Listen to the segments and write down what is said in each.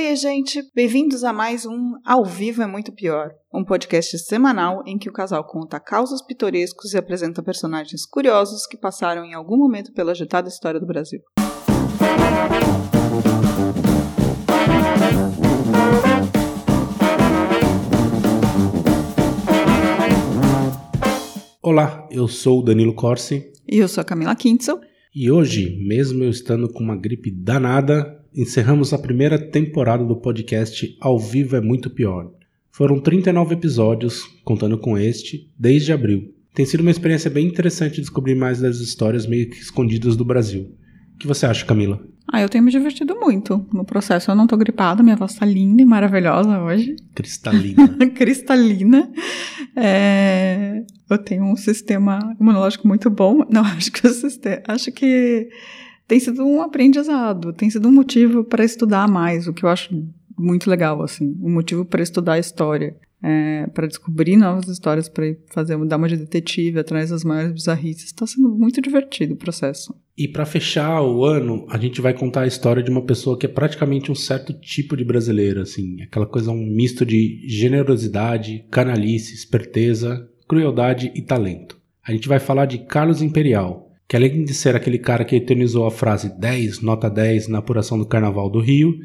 Oi, gente! Bem-vindos a mais um Ao Vivo é Muito Pior, um podcast semanal em que o casal conta causos pitorescos e apresenta personagens curiosos que passaram em algum momento pela agitada história do Brasil. Olá, eu sou o Danilo Corsi. E eu sou a Camila Kintzel. E hoje, mesmo eu estando com uma gripe danada, encerramos a primeira temporada do podcast Ao Vivo é Muito Pior. Foram 39 episódios, contando com este, desde abril. Tem sido uma experiência bem interessante descobrir mais das histórias meio que escondidas do Brasil. O que você acha, Camila? Ah, eu tenho me divertido muito no processo. Eu não tô gripada, minha voz tá linda e maravilhosa hoje. Cristalina. Cristalina. É... Eu tenho um sistema imunológico muito bom. Não, acho que o sistema. Acho que tem sido um aprendizado, tem sido um motivo para estudar mais, o que eu acho muito legal, assim, um motivo para estudar a história, é, para descobrir novas histórias, para fazer dar uma de detetive atrás das maiores bizarrices. Está sendo muito divertido o processo. E para fechar o ano, a gente vai contar a história de uma pessoa que é praticamente um certo tipo de brasileiro, assim, aquela coisa um misto de generosidade, canalice, esperteza, crueldade e talento. A gente vai falar de Carlos Imperial, que além de ser aquele cara que eternizou a frase 10, nota 10 na apuração do Carnaval do Rio,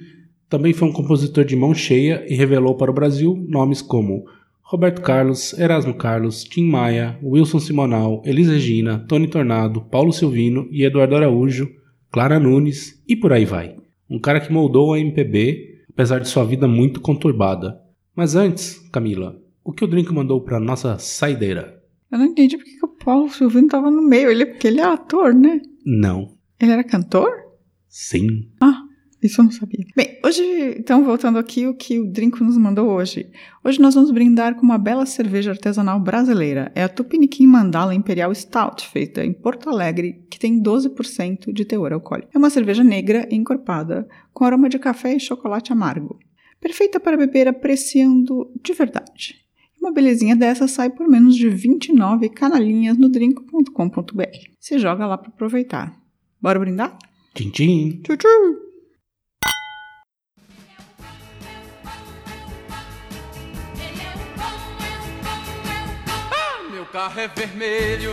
também foi um compositor de mão cheia e revelou para o Brasil nomes como Roberto Carlos, Erasmo Carlos, Tim Maia, Wilson Simonal, Elis Regina, Tony Tornado, Paulo Silvino e Eduardo Araújo, Clara Nunes e por aí vai. Um cara que moldou a MPB, apesar de sua vida muito conturbada. Mas antes, Camila, o que o Drink mandou para nossa saideira? Eu não entendi porque Paulo Silvino tava no meio. Ele, porque ele é ator, né? Não. Ele era cantor? Sim. Ah, isso eu não sabia. Bem, hoje, então, voltando aqui, o que o Drinco nos mandou hoje. Hoje nós vamos brindar com uma bela cerveja artesanal brasileira. É a Tupiniquim Mandala Imperial Stout, feita em Porto Alegre, que tem 12% de teor alcoólico. É uma cerveja negra encorpada, com aroma de café e chocolate amargo. Perfeita para beber apreciando de verdade. Uma belezinha dessa sai por menos de 29 canalinhas no drink.com.br. Você joga lá para aproveitar. Bora brindar? Tchim, tchim. Tchau, tchau. Ah, meu carro é vermelho,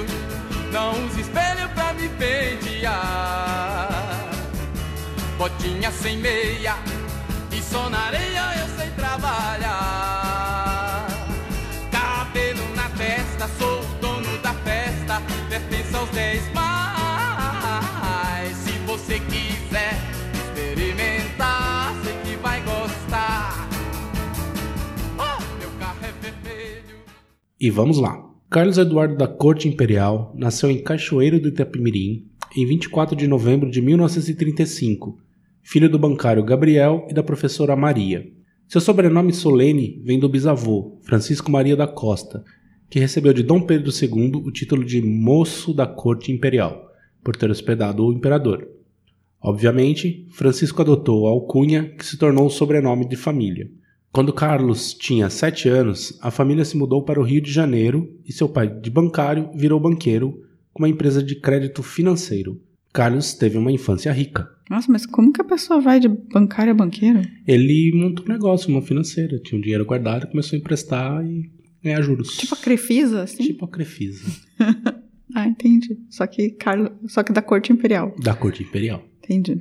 não use espelho pra me pentear. Botinha sem meia e só na areia eu sei trabalhar. mais. Se você quiser experimentar, sei que vai gostar. Oh, meu carro é vermelho. E vamos lá. Carlos Eduardo da Corte Imperial nasceu em Cachoeiro do Itapemirim em 24 de novembro de 1935, filho do bancário Gabriel e da professora Maria. Seu sobrenome solene vem do bisavô, Francisco Maria da Costa, que recebeu de Dom Pedro II o título de Moço da Corte Imperial, por ter hospedado o imperador. Obviamente, Francisco adotou a alcunha que se tornou o sobrenome de família. Quando Carlos tinha sete anos, a família se mudou para o Rio de Janeiro e seu pai, de bancário, virou banqueiro com uma empresa de crédito financeiro. Carlos teve uma infância rica. Nossa, mas como que a pessoa vai de bancário a banqueiro? Ele montou um negócio, uma financeira, tinha um dinheiro guardado, começou a emprestar e ganhar juros. Tipo a Crefisa, assim? Tipo a Crefisa, Ah, entendi. Só que, Carlos, só que da corte imperial. da corte imperial. Entendi.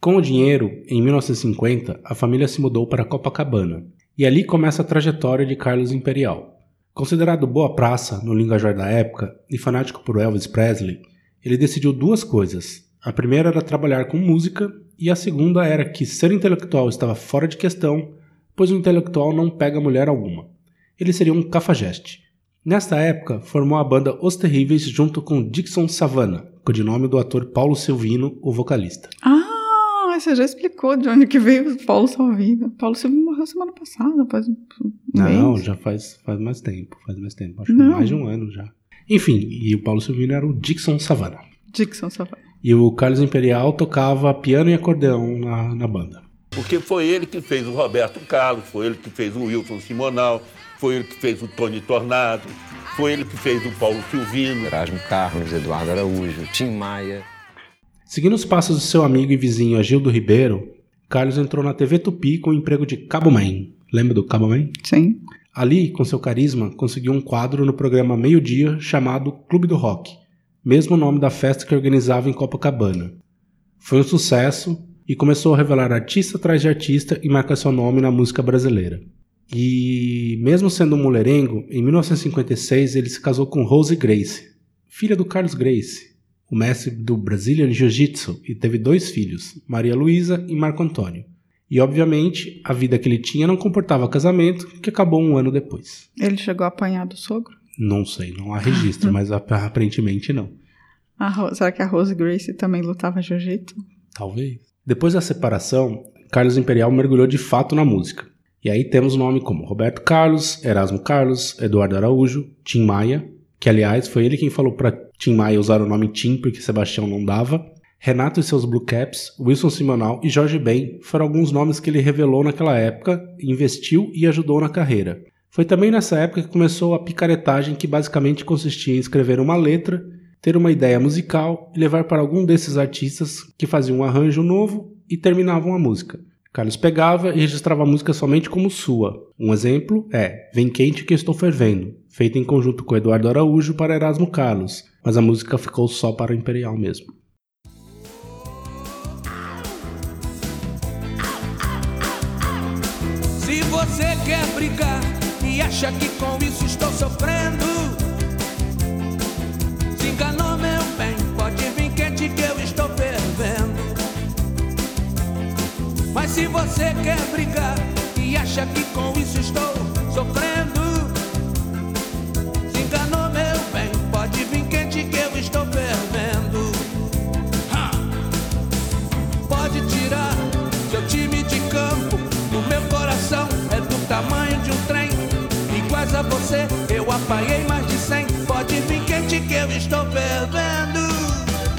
Com o dinheiro, em 1950, a família se mudou para Copacabana. E ali começa a trajetória de Carlos Imperial. Considerado boa praça no linguajar da época e fanático por Elvis Presley, ele decidiu duas coisas. A primeira era trabalhar com música e a segunda era que ser intelectual estava fora de questão, pois o intelectual não pega mulher alguma. Ele seria um cafajeste. Nesta época, formou a banda Os Terríveis junto com Dixon Savannah, codinome do ator Paulo Silvino, o vocalista. Ah, você já explicou de onde que veio o Paulo Salvino. Paulo Silvino morreu semana passada, faz um Não, mês. já faz, faz mais tempo, faz mais tempo, acho que Não. mais de um ano já. Enfim, e o Paulo Silvino era o Dixon Savannah. Dixon Savannah. E o Carlos Imperial tocava piano e acordeão na, na banda. Porque foi ele que fez o Roberto Carlos, foi ele que fez o Wilson Simonal, foi ele que fez o Tony Tornado, foi ele que fez o Paulo Silvino. Erasmo Carlos, Eduardo Araújo, Tim Maia. Seguindo os passos do seu amigo e vizinho Agildo Ribeiro, Carlos entrou na TV Tupi com o emprego de Cabo Man. Lembra do Cabo Man? Sim. Ali, com seu carisma, conseguiu um quadro no programa Meio Dia chamado Clube do Rock, mesmo nome da festa que organizava em Copacabana. Foi um sucesso e começou a revelar artista atrás de artista e marcar seu nome na música brasileira. E, mesmo sendo um mulherengo, em 1956 ele se casou com Rose Grace, filha do Carlos Grace, o mestre do Brazilian Jiu-Jitsu, e teve dois filhos, Maria Luísa e Marco Antônio. E, obviamente, a vida que ele tinha não comportava casamento, que acabou um ano depois. Ele chegou a apanhar do sogro? Não sei, não há registro, mas ap- aparentemente não. Será que a Rose Grace também lutava jiu-jitsu? Talvez. Depois da separação, Carlos Imperial mergulhou de fato na música. E aí temos nome como Roberto Carlos, Erasmo Carlos, Eduardo Araújo, Tim Maia, que aliás foi ele quem falou para Tim Maia usar o nome Tim porque Sebastião não dava. Renato e seus Blue Caps, Wilson Simonal e Jorge Ben foram alguns nomes que ele revelou naquela época, investiu e ajudou na carreira. Foi também nessa época que começou a picaretagem que basicamente consistia em escrever uma letra, ter uma ideia musical e levar para algum desses artistas que faziam um arranjo novo e terminavam a música. Carlos pegava e registrava a música somente como sua. Um exemplo é Vem Quente Que Estou Fervendo, feita em conjunto com Eduardo Araújo para Erasmo Carlos, mas a música ficou só para o Imperial mesmo. Se você quer brigar e acha que com isso estou sofrendo, você quer brigar e acha que com isso estou sofrendo, se enganou, meu bem. Pode vir quente que eu estou fervendo. Ha! Pode tirar seu time de campo. O meu coração é do tamanho de um trem. Iguais a você, eu apanhei mais de cem. Pode vir quente que eu estou fervendo.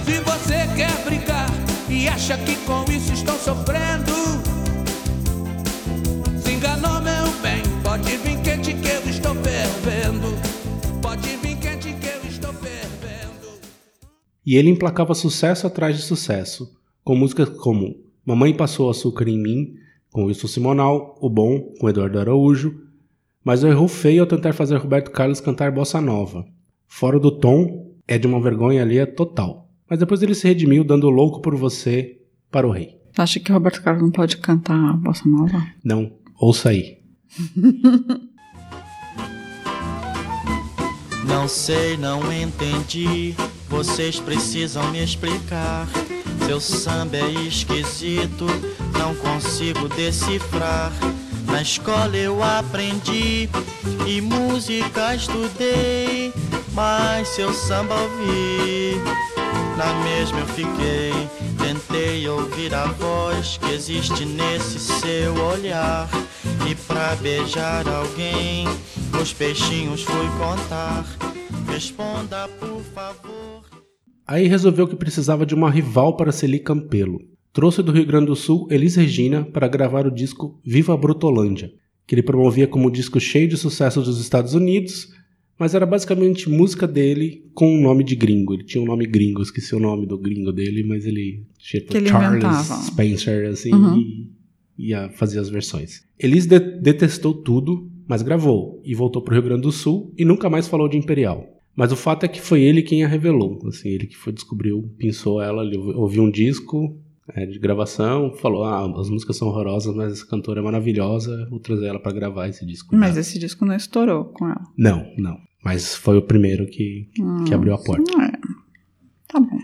Se você quer brigar e acha que com isso estou sofrendo, Pode vir quente que eu estou fervendo. Pode vir quente que eu estou fervendo. E ele emplacava sucesso atrás de sucesso, com músicas como Mamãe Passou Açúcar em Mim, com Wilson Simonal, O Bom, com Eduardo Araújo, mas errou feio ao tentar fazer Roberto Carlos cantar bossa nova. Fora do tom, é de uma vergonha alheia total. Mas depois ele se redimiu dando louco por você para o rei. Acha que Roberto Carlos não pode cantar bossa nova? Não, ouça aí. Não sei, não entendi. Vocês precisam me explicar. Seu samba é esquisito, não consigo decifrar. Na escola eu aprendi e música estudei, mas seu samba ouvi. Na mesma eu fiquei, tentei ouvir a voz que existe nesse seu olhar. E pra beijar alguém, os peixinhos fui contar. Responda, por favor. Aí resolveu que precisava de uma rival para Celi Campelo. Trouxe do Rio Grande do Sul Elis Regina para gravar o disco Viva a Brutolândia, que ele promovia como um disco cheio de sucessos dos Estados Unidos, mas era basicamente música dele com um nome de gringo. Ele tinha um nome gringo, esqueci o nome do gringo dele, mas ele tipo ele Charles inventava. Spencer assim Uhum. e ia fazer as versões. Elis de- detestou tudo, mas gravou e voltou para o Rio Grande do Sul e nunca mais falou de Imperial. Mas o fato é que foi ele quem a revelou. Assim, ele que foi descobriu, pensou ela, ouviu um disco é, de gravação, falou: Ah, as músicas são horrorosas, mas essa cantora é maravilhosa, vou trazer ela para gravar esse disco. Mas dela." esse disco não estourou com ela. Não, não. Mas foi o primeiro que, que abriu a porta. É. Tá bom.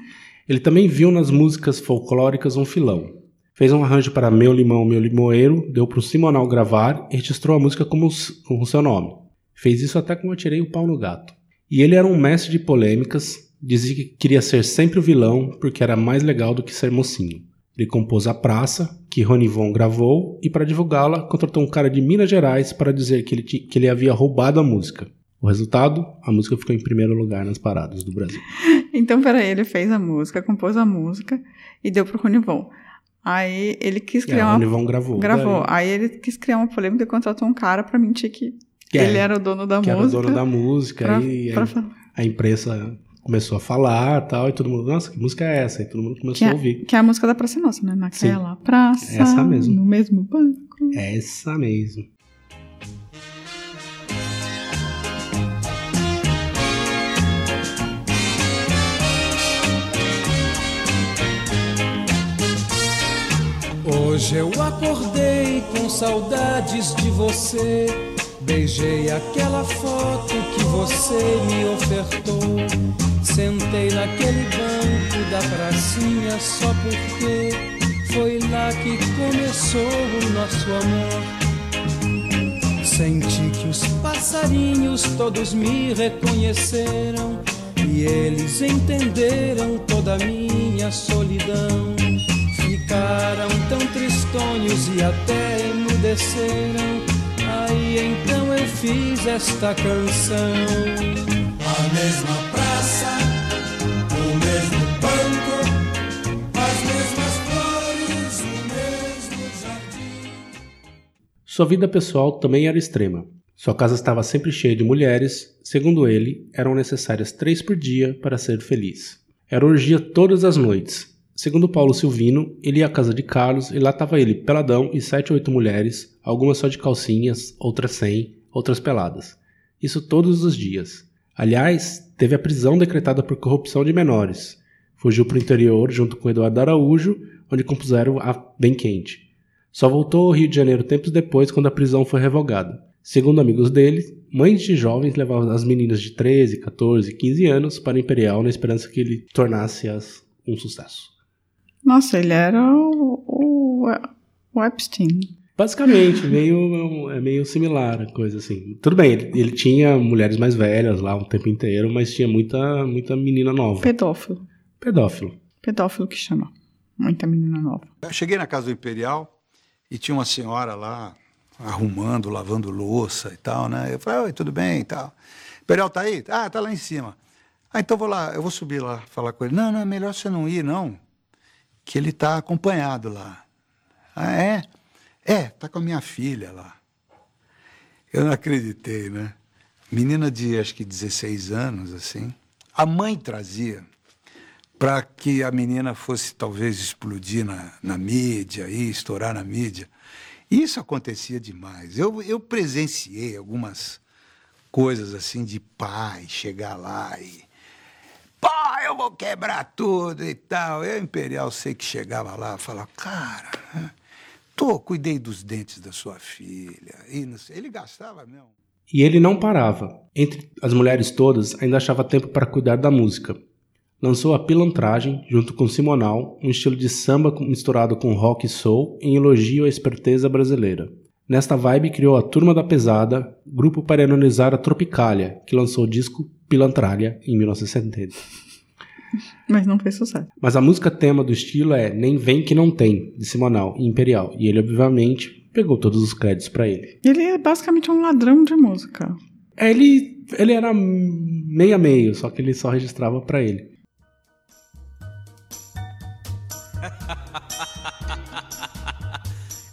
Ele também viu nas músicas folclóricas um filão. Fez um arranjo para Meu Limão, Meu Limoeiro, deu para o Simonal gravar e registrou a música com o seu nome. Fez isso até como eu tirei o pau no gato. E ele era um mestre de polêmicas, dizia que queria ser sempre o vilão porque era mais legal do que ser mocinho. Ele compôs A Praça, que Ronivon gravou, e para divulgá-la, contratou um cara de Minas Gerais para dizer que ele, que ele havia roubado a música. O resultado? A música ficou em primeiro lugar nas paradas do Brasil. Então, peraí, ele fez a música, compôs a música e deu pro Ronivon. Aí ele quis É, criar o uma. Ronivon gravou. Gravou. daí- Aí ele quis criar uma polêmica e contratou um cara pra mentir que Que é, ele era o dono da que era o música. dono da música pra- e pra a, imprensa começou a falar tal, e todo mundo, nossa, que música é essa? E todo mundo começou Que a é, ouvir. que é a música da Praça Nossa, né? Naquela praça, Essa mesmo. no mesmo banco. Essa mesmo. Hoje eu acordei com saudades de você. Beijei aquela foto que você me ofertou. Sentei naquele banco da pracinha só porque foi lá que começou o nosso amor. Senti que os passarinhos todos me reconheceram e eles entenderam toda a minha solidão. Ficaram tão tristonhos e até emudeceram. Aí então eu fiz esta canção. A mesma praça, o mesmo banco, as mesmas flores, o mesmo jardim. Sua vida pessoal também era extrema. Sua casa estava sempre cheia de mulheres, segundo ele, eram necessárias três por dia para ser feliz. Era orgia todas as noites. Segundo Paulo Silvino, ele ia à casa de Carlos e lá estava ele, peladão e sete ou oito mulheres, algumas só de calcinhas, outras sem, outras peladas. Isso todos os dias. Aliás, teve a prisão decretada por corrupção de menores. Fugiu para o interior junto com Eduardo Araújo, onde compuseram a Bem Quente. Só voltou ao Rio de Janeiro tempos depois, quando a prisão foi revogada. Segundo amigos dele, mães de jovens levavam as meninas de 13, 14, 15 anos para Imperial na esperança que ele tornasse-as um sucesso. Nossa, ele era o, o, o Epstein. Basicamente, meio, é meio similar a coisa assim. Tudo bem, ele, ele tinha mulheres mais velhas lá o tempo inteiro, mas tinha muita, muita menina nova. Pedófilo. Pedófilo. Pedófilo que chama. Muita menina nova. Eu cheguei na casa do Imperial e tinha uma senhora lá arrumando, lavando louça e tal, né? Eu falei, oi, tudo bem e tal. Imperial tá aí? Ah, tá lá em cima. Ah, então vou lá, eu vou subir lá falar com ele. Não, não, é melhor você não ir, não. Que ele tá acompanhado lá. Ah, é? É, tá com a minha filha lá. Eu não acreditei, né? Menina de acho que 16 anos, assim. A mãe trazia para que a menina fosse talvez explodir na, na mídia e estourar na mídia. Isso acontecia demais. Eu, eu presenciei algumas coisas assim de pai chegar lá e pai, eu vou quebrar tudo e tal. Eu, Imperial, sei que chegava lá e falava, cara, tô, cuidei dos dentes da sua filha. E ele gastava mesmo. E ele não parava. Entre as mulheres todas, ainda achava tempo para cuidar da música. Lançou a Pilantragem, junto com Simonal, um estilo de samba misturado com rock e soul, em elogio à esperteza brasileira. Nesta vibe, criou a Turma da Pesada, grupo para ironizar a Tropicália, que lançou o disco Pilantralha em 1970. Mas não fez sucesso. Mas a música tema do estilo é Nem Vem Que Não Tem, de Simonal e Imperial, e ele, obviamente, pegou todos os créditos para ele. Ele é basicamente um ladrão de música. É, ele, ele era meio a meio, só que ele só registrava para ele.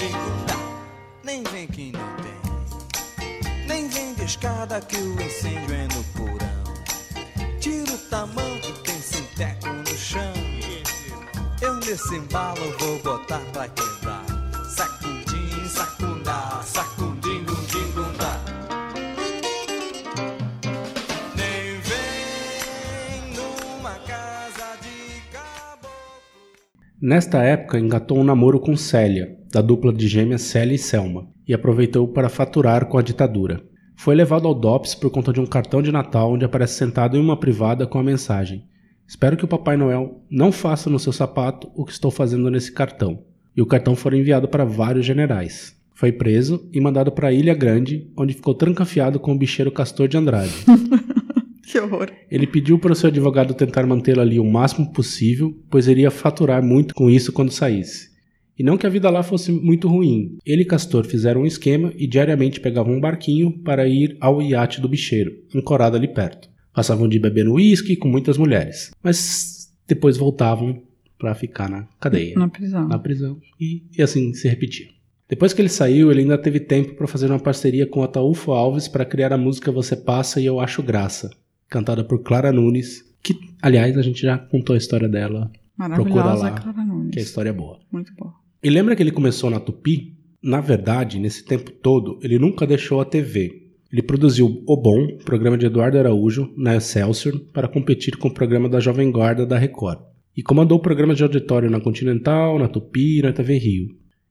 sacundim, gundim, gundá. Nem vem que não tem. Nem vem de escada que o incêndio é no porão. Tira o tamanho, tem sinteco no chão. Eu nesse embalo vou botar pra quebrar. Sacundim, sacundá, sacundim, gundim, gundá. Nem vem numa casa de caboclo. Nesta época, engatou um namoro com Célia, da dupla de gêmeas Célia e Selma, e aproveitou para faturar com a ditadura. Foi levado ao DOPS por conta de um cartão de Natal onde aparece sentado em uma privada com a mensagem: Espero que o Papai Noel não faça no seu sapato o que estou fazendo nesse cartão. E o cartão foi enviado para vários generais. Foi preso e mandado para Ilha Grande, onde ficou trancafiado com o bicheiro Castor de Andrade. Que horror. Ele pediu para o seu advogado tentar mantê-la ali o máximo possível, pois iria faturar muito com isso quando saísse. E não que a vida lá fosse muito ruim. Ele e Castor fizeram um esquema e diariamente pegavam um barquinho para ir ao iate do bicheiro, ancorado ali perto. Passavam de bebendo uísque com muitas mulheres, mas depois voltavam para ficar na cadeia, Na prisão. na prisão, e, e assim se repetia. Depois que ele saiu, ele ainda teve tempo para fazer uma parceria com Ataúfo Alves para criar a música Você Passa e Eu Acho Graça, cantada por Clara Nunes, que, aliás, a gente já contou a história dela, Procura lá, Clara Nunes. que a história é boa. Muito boa. E lembra que ele começou na Tupi? Na verdade, nesse tempo todo, ele nunca deixou a TV. Ele produziu O Bom, programa de Eduardo Araújo, na Excelsior, para competir com o programa da Jovem Guarda da Record. E comandou programas de auditório na Continental, na Tupi e na TV Rio.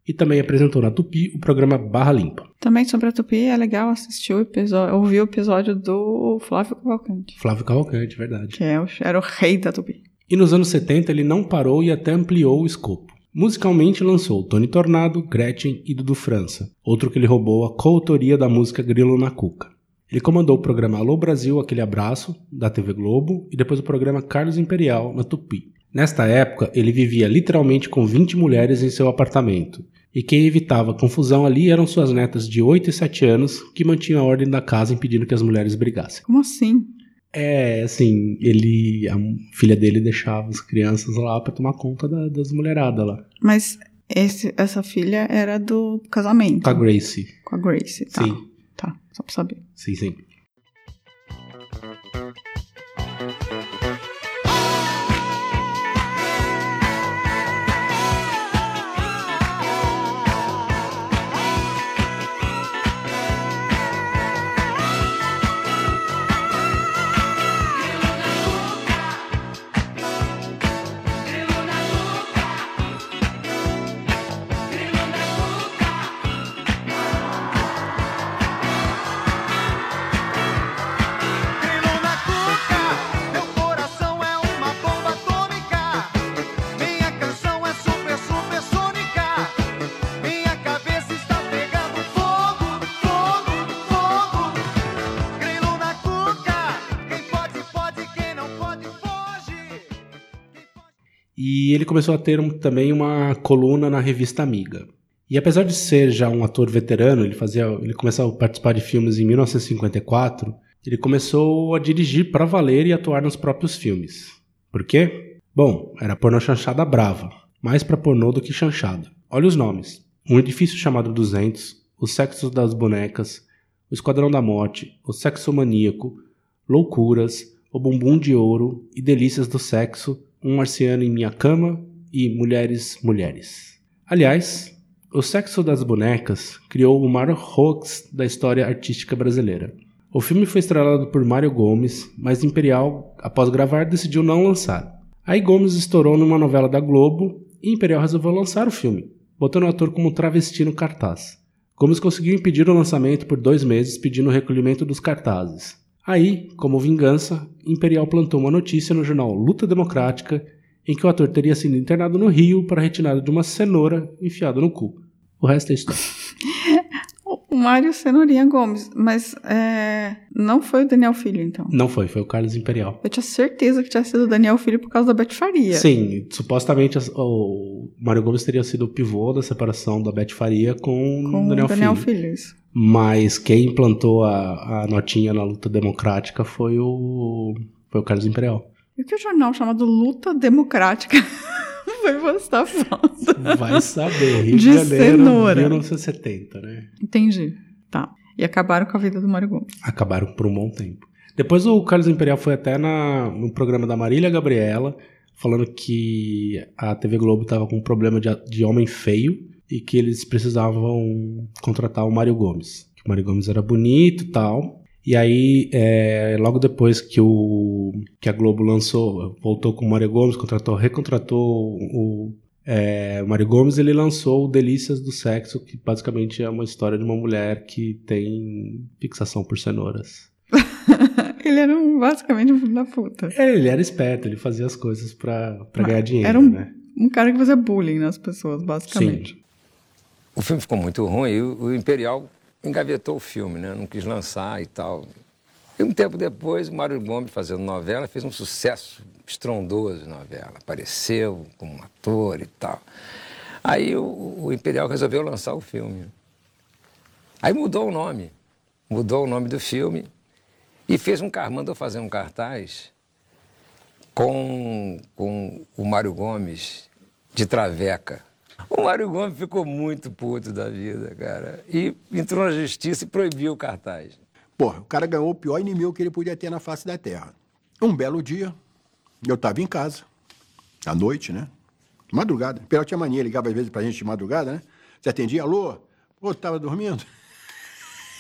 E também apresentou na Tupi o programa Barra Limpa. Também sobre a Tupi é legal assistir o episódio, ouvir o episódio do Flávio Cavalcante, Flávio Cavalcante, verdade. que é era o rei da Tupi. E nos anos 70 ele não parou e até ampliou o escopo. Musicalmente lançou Tony Tornado, Gretchen e Dudu França, outro que ele roubou a coautoria da música Grilo na Cuca. Ele comandou o programa Alô Brasil, Aquele Abraço, da TV Globo, e depois o programa Carlos Imperial, na Tupi. Nesta época, ele vivia literalmente com 20 mulheres em seu apartamento, e quem evitava confusão ali eram suas netas de 8 e 7 anos, que mantinham a ordem da casa impedindo que as mulheres brigassem. Como assim? É, assim, ele. A filha dele deixava as crianças lá pra tomar conta da- das mulheradas lá. Mas esse, essa filha era do casamento. Com a Gracie. Com a Grace, tá. Sim. Tá, só pra saber. Sim, sim. E ele começou a ter um- também uma coluna na revista Amiga. E apesar de ser já um ator veterano, ele fazia, ele começou a participar de filmes em 1954. Ele começou a dirigir para valer e atuar nos próprios filmes. Por quê? Bom, era pornô chanchada brava, mais para pornô do que chanchada. Olha os nomes: Um Edifício Chamado 200, Os Sexos das Bonecas, O Esquadrão da Morte, O Sexo Maníaco, Loucuras, O Bumbum de Ouro e Delícias do Sexo, Um Marciano em Minha Cama e Mulheres, Mulheres. Aliás, O Sexo das Bonecas criou o maior hoax da história artística brasileira. O filme foi estrelado por Mário Gomes, mas Imperial, após gravar, decidiu não lançar. Aí Gomes estourou numa novela da Globo e Imperial resolveu lançar o filme, botando o ator como travesti no cartaz. Gomes conseguiu impedir o lançamento por dois meses, pedindo o recolhimento dos cartazes. Aí, como vingança, Imperial plantou uma notícia no jornal Luta Democrática em que o ator teria sido internado no Rio para retirada de uma cenoura enfiada no cu. O resto é história. O Mário Cenourinha Gomes, mas é, não foi o Daniel Filho, então. Não foi, foi o Carlos Imperial. Eu tinha certeza que tinha sido o Daniel Filho por causa da Beth Faria. Sim, supostamente o Mário Gomes teria sido o pivô da separação da Beth Faria com, Com o Daniel, Daniel Filho. Filho, isso. Mas quem implantou a, a notinha na luta democrática foi o, foi o Carlos Imperial. E o que o jornal chamado Luta Democrática foi postar foto? Vai saber, Rio de, De Janeiro, cenoura. 1970, né? Entendi. Tá. E acabaram com a vida do Mário Gomes. Acabaram por um bom tempo. Depois o Carlos Imperial foi até na, no programa da Marília Gabriela, falando que a TV Globo estava com um problema de, de homem feio e que eles precisavam contratar o Mário Gomes. Que o Mário Gomes era bonito e tal. E aí, é, logo depois que, o, que a Globo lançou, voltou com o Mário Gomes, contratou, recontratou o, é, o Mário Gomes, ele lançou o Delícias do Sexo, que basicamente é uma história de uma mulher que tem fixação por cenouras. Ele era um, basicamente um filho da puta. É, ele era esperto, ele fazia as coisas pra, pra ganhar dinheiro, Era um, né? um cara que fazia bullying nas pessoas, basicamente. Sim. O filme ficou muito ruim e o o Imperial engavetou o filme, né? Não quis lançar e tal. E um tempo depois, o Mário Gomes, fazendo novela, fez um sucesso estrondoso de novela. Apareceu como ator e tal. Aí o, o Imperial resolveu lançar o filme. Aí mudou o nome. Mudou o nome do filme e fez um car- mandou fazer um cartaz com, com o Mário Gomes de Traveca. O Mário Gomes ficou muito puto da vida, cara. E entrou na justiça e proibiu o cartaz. Porra, o cara ganhou o pior inimigo que ele podia ter na face da terra. Um belo dia, eu tava em casa, à noite, né? Madrugada. Imperial tinha mania, ligava às vezes pra gente de madrugada, né? Você atendia, alô? Pô, tava dormindo?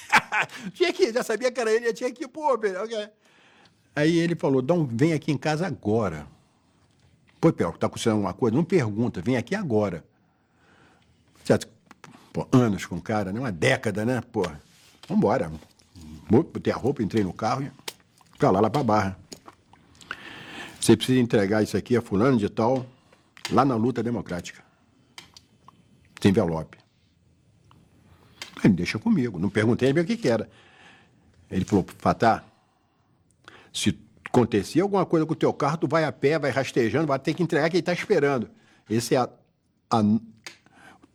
tinha que, já sabia que era ele, já tinha que, pô, que- Aí ele falou, Dom, vem aqui em casa agora. Pô, Imperial, tá acontecendo alguma coisa? Não pergunta, vem aqui agora. Pô, anos com o cara, né? Uma década, né? Pô, vambora. Botei a roupa, entrei no carro e pra lá, lá pra barra. Você precisa entregar isso aqui a fulano de tal, lá na luta democrática. Sem envelope. Ele deixa comigo. Não perguntei bem o que, que era. Ele falou, Fatá, se acontecer alguma coisa com o teu carro, tu vai a pé, vai rastejando, vai ter que entregar quem tá esperando. Esse é a, a-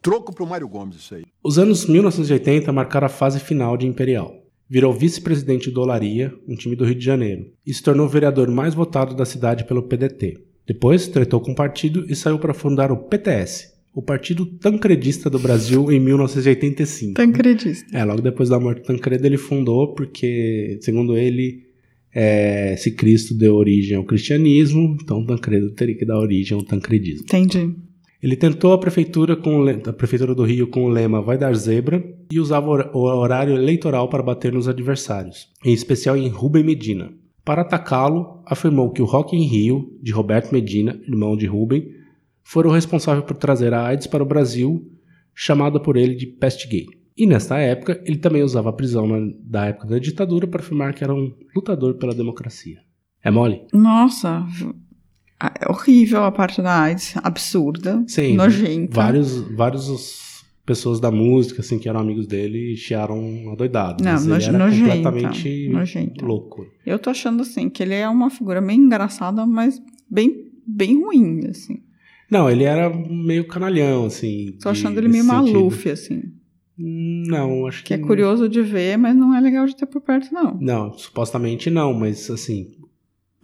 o troco pro Mário Gomes, isso aí. Os anos 1980 marcaram a fase final de Imperial. Virou vice-presidente do Olaria, um time do Rio de Janeiro, e se tornou o vereador mais votado da cidade pelo PDT. Depois, tretou com o partido e saiu para fundar o PTS, o Partido Tancredista do Brasil, em 1985. Tancredista. É, logo depois da morte do Tancredo ele fundou porque, segundo ele, é, se Cristo deu origem ao cristianismo, então Tancredo teria que dar origem ao tancredismo. Entendi. Ele tentou a prefeitura, com o a prefeitura do Rio com o lema Vai dar zebra e usava o hor- o horário eleitoral para bater nos adversários, em especial em Rubem Medina. Para atacá-lo, afirmou que o Rock in Rio, de Roberto Medina, irmão de Rubem, foram responsáveis por trazer a AIDS para o Brasil, chamada por ele de peste gay. E nesta época, ele também usava a prisão na- da época da ditadura para afirmar que era um lutador pela democracia. É mole? Nossa, horrível a parte da AIDS, absurda, Sim. nojenta. Vários, vários os- pessoas da música, assim, que eram amigos dele, chiaram adoidado. Não, Mas ele era nojenta, completamente nojenta. louco. Eu tô achando assim que ele é uma figura bem engraçada, mas bem, bem ruim, assim. Não, ele era meio canalhão, assim. Tô de- achando ele meio maluf, assim. Não, acho que... Que é curioso de ver, mas não é legal de ter por perto, não. Não, supostamente não, mas assim,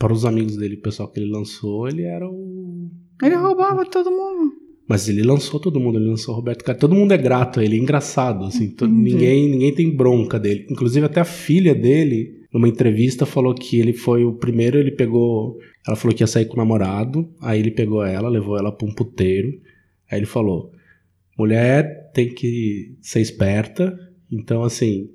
para os amigos dele, o pessoal que ele lançou, ele era o... Ele roubava todo mundo. Mas ele lançou todo mundo, ele lançou o Roberto Carlos. Todo mundo é grato a ele, é engraçado, assim. to- Entendi. ninguém, ninguém tem bronca dele. Inclusive, até a filha dele, numa entrevista, falou que ele foi o primeiro, ele pegou. Ela falou que ia sair com o namorado, aí ele pegou ela, levou ela pra um puteiro. Aí ele falou: mulher tem que ser esperta, então assim.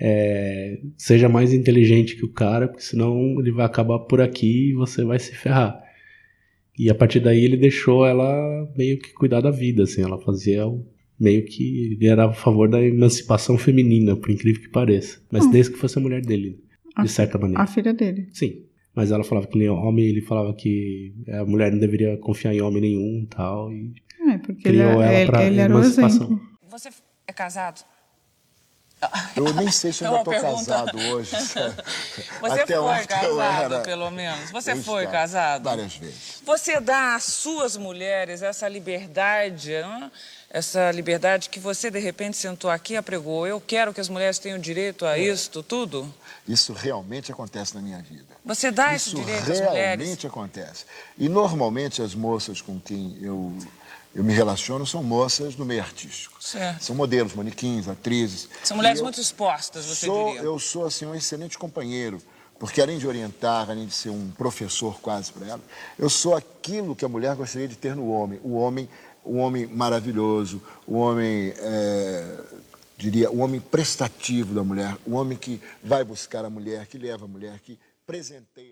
É, seja mais inteligente que o cara, porque senão ele vai acabar por aqui e você vai se ferrar. E a partir daí ele deixou ela meio que cuidar da vida, assim, ela fazia o- meio que ele era a favor da emancipação feminina, por incrível que pareça. Mas Hum. desde que fosse a mulher dele, A- de certa maneira. A filha dele. Sim. Mas ela falava que nem homem, ele falava que a mulher não deveria confiar em homem nenhum e tal. E É, porque ele, criou é- ela ele, era o emancipação. exemplo. Você é casado? Eu nem sei se eu É ainda uma estou casado hoje. Você Até foi casado, era- pelo menos? Você Eu foi casado? Várias vezes. Você dá às suas mulheres essa liberdade, essa liberdade que você, de repente, sentou aqui e apregou. Eu quero que as mulheres tenham direito a isto tudo. Isso realmente acontece na minha vida. Você dá esse Isso direito às realmente mulheres? acontece. E normalmente as moças com quem eu, eu me relaciono são moças do meio artístico. Certo. São modelos, manequins, atrizes. São mulheres eu muito expostas, você sou, diria. Eu sou assim um excelente companheiro, porque além de orientar, além de ser um professor quase para ela, eu sou aquilo que a mulher gostaria de ter no homem. O homem, o homem maravilhoso, o homem, é, diria, o homem prestativo da mulher, o homem que vai buscar a mulher, que leva a mulher, que presenteia.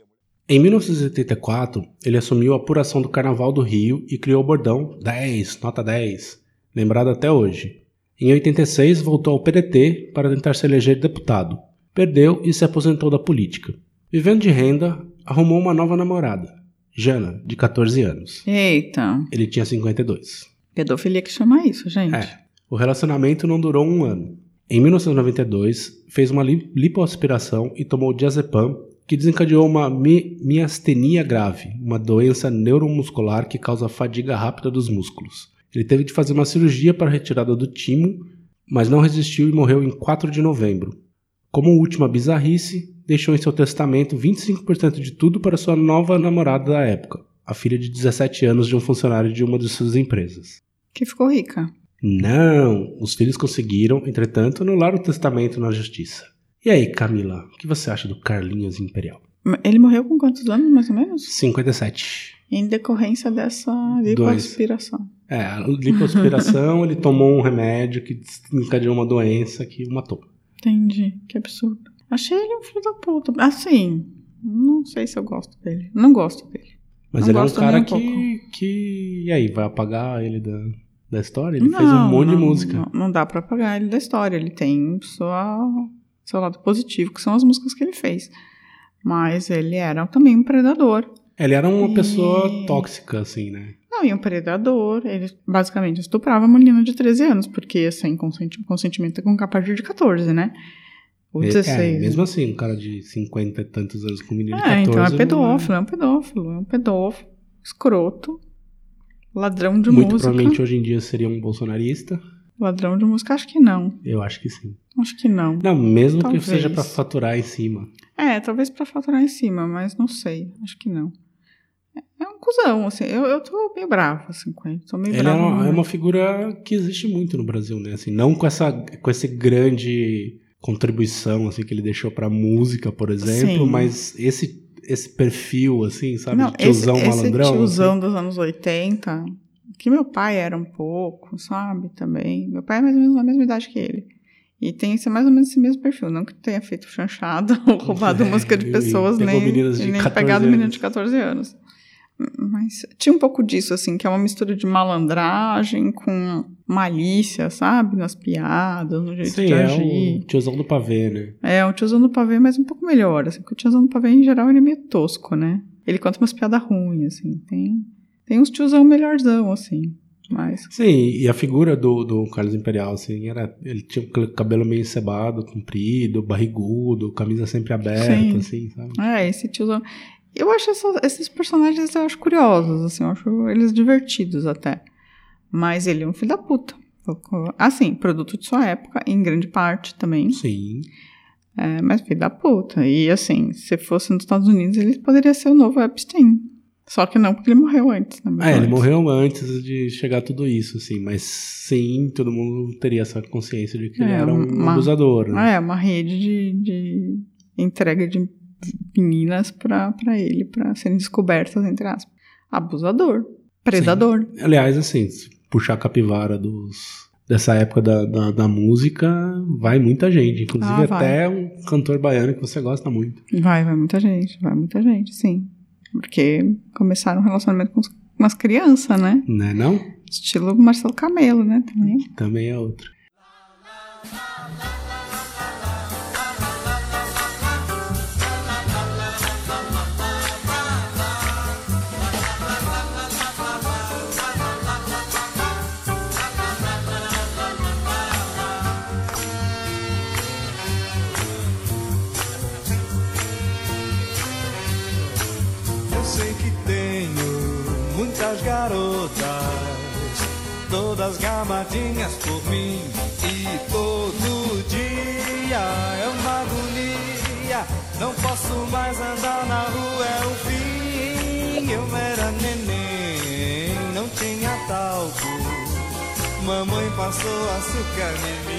Em 1984, ele assumiu a apuração do Carnaval do Rio e criou o bordão 10, nota 10, lembrado até hoje. Em 86, voltou ao PDT para tentar se eleger deputado. Perdeu e se aposentou da política. Vivendo de renda, arrumou uma nova namorada, Jana, de 14 anos. Eita, Ele tinha 52. pedofilia que chama isso, gente. É. O relacionamento não durou um ano. Em 1992, fez uma li- lipoaspiração e tomou diazepam, que desencadeou uma mi miastenia grave, uma doença neuromuscular que causa fadiga rápida dos músculos. Ele teve de fazer uma cirurgia para a retirada do timo, mas não resistiu e morreu em 4 de novembro. Como última bizarrice, deixou em seu testamento 25% de tudo para sua nova namorada da época, a filha de 17 anos de um funcionário de uma de suas empresas. Que ficou rica. Não, os filhos conseguiram, entretanto, anular o testamento na justiça. E aí, Camila, o que você acha do Carlinhos Imperial? Ele morreu com quantos anos, mais ou menos? 57. Em decorrência dessa lipoaspiração. É, a lipoaspiração, ele tomou um remédio que desencadeou uma doença que o matou. Entendi. Que absurdo. Achei ele um filho da puta. Assim, não sei se eu gosto dele. Não gosto dele. Mas Não ele é um cara um que, que. E aí, vai apagar ele da, da história? Ele fez um monte de não, música. Não, não dá pra apagar ele da história. Ele tem sua, seu lado positivo, que são as músicas que ele fez. Mas ele era também um predador. Ele era uma E- pessoa tóxica, assim, né? Não, e um predador. Ele basicamente estuprava uma menina de 13 anos, porque sem consenti- consentimento é com a partir de 14, né? Ou É, 16. mesmo assim, um cara de 50 e tantos anos com um menino de É, 14. então é pedófilo, é um pedófilo, é um pedófilo, escroto, ladrão de Muito música. provavelmente hoje em dia seria um bolsonarista. Ladrão de música, acho que não. Eu acho que sim. Acho que não. Não, mesmo Talvez. que seja pra faturar em cima. É, talvez pra faturar em cima, mas não sei. Acho que não. É é um cuzão, assim. Eu, eu tô meio bravo, assim, com ele. Tô meio Ele é bravo. uma, no é uma figura que existe muito no Brasil, né? Assim, não com essa com esse grande contribuição assim que ele deixou pra música, por exemplo, Sim. mas esse esse perfil assim, sabe, Não, de tiozão esse, malandrão. Esse tiozão assim. dos anos 80, que meu pai era um pouco, sabe, também. Meu pai é mais ou menos na mesma idade que ele. E tem esse, mais ou menos esse mesmo perfil. Não que tenha feito chanchada ou roubado É, música de pessoas, nem, meninas de nem 14 pegado anos. menino de 14 anos. Mas tinha um pouco disso, assim, que é uma mistura de malandragem com malícia, sabe? Nas piadas, no jeito Sim, de é agir. o tiozão do pavê, né? É, o tiozão do pavê, mas um pouco melhor, assim, porque o tiozão do pavê, em geral, ele é meio tosco, né? Ele conta umas piadas ruins, assim, tem, tem uns tiozão melhorzão, assim, mas... Sim, e a figura do, do Carlos Imperial, assim, era. Ele tinha o cabelo meio encebado, comprido, barrigudo, camisa sempre aberta, Sim. assim, sabe? É, esse tiozão... Eu acho essa- esses personagens, eu acho curiosos, assim, eu acho eles divertidos até. Mas ele é um filho da puta. Assim, produto de sua época, em grande parte também. Sim. É, mas filho da puta. E assim, se fosse nos Estados Unidos, ele poderia ser o novo Epstein. Só que não, porque ele morreu antes. Né? É, ele morreu antes de chegar tudo isso, assim, mas sim, todo mundo teria essa consciência de que ele É, era um uma- abusador, né? É, uma rede de, de entrega de meninas pra, pra ele, pra serem descobertas, entre aspas. Abusador. Predador. Aliás, assim, se puxar a capivara dos, dessa época da, da, da música, vai muita gente, inclusive Ah, até um cantor baiano que você gosta muito. Vai, vai muita gente, vai muita gente, sim. Porque começaram um relacionamento com umas crianças, né? Né, não? Estilo Marcelo Camelo, né? Também. Também é outro. Todas gamadinhas por mim. E todo dia é uma agonia. Não posso mais andar na rua, é o fim. Eu era neném, não tinha talco. Mamãe passou açúcar em mim.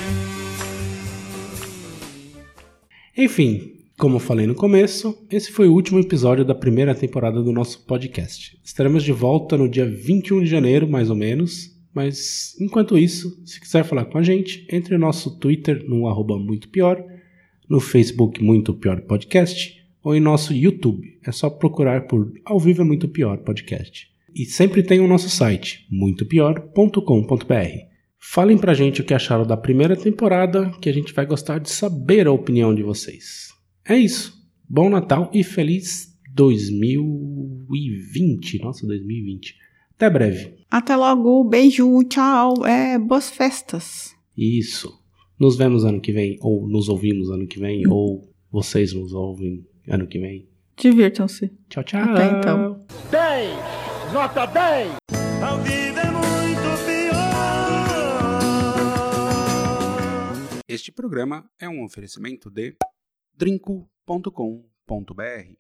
Enfim, como falei no começo, esse foi o último episódio da primeira temporada do nosso podcast. Estaremos de volta no dia 21 de janeiro, mais ou menos. Mas enquanto isso, se quiser falar com a gente, entre no nosso Twitter no arroba muito pior, no Facebook Muito Pior Podcast ou em nosso YouTube. É só procurar por Ao Vivo é Muito Pior Podcast. E sempre tem o nosso site, muitopior.com.br. Falem pra gente o que acharam da primeira temporada, que a gente vai gostar de saber a opinião de vocês. É isso. Bom Natal e feliz 2020. Nossa, 2020. Até breve. Até logo, beijo, tchau, é, boas festas. Isso. Nos vemos ano que vem, ou nos ouvimos ano que vem, ou vocês nos ouvem ano que vem. Divirtam-se. Tchau, tchau. Até então. 10! Nota 10! A vida é muito pior. Este programa é um oferecimento de drinco.com.br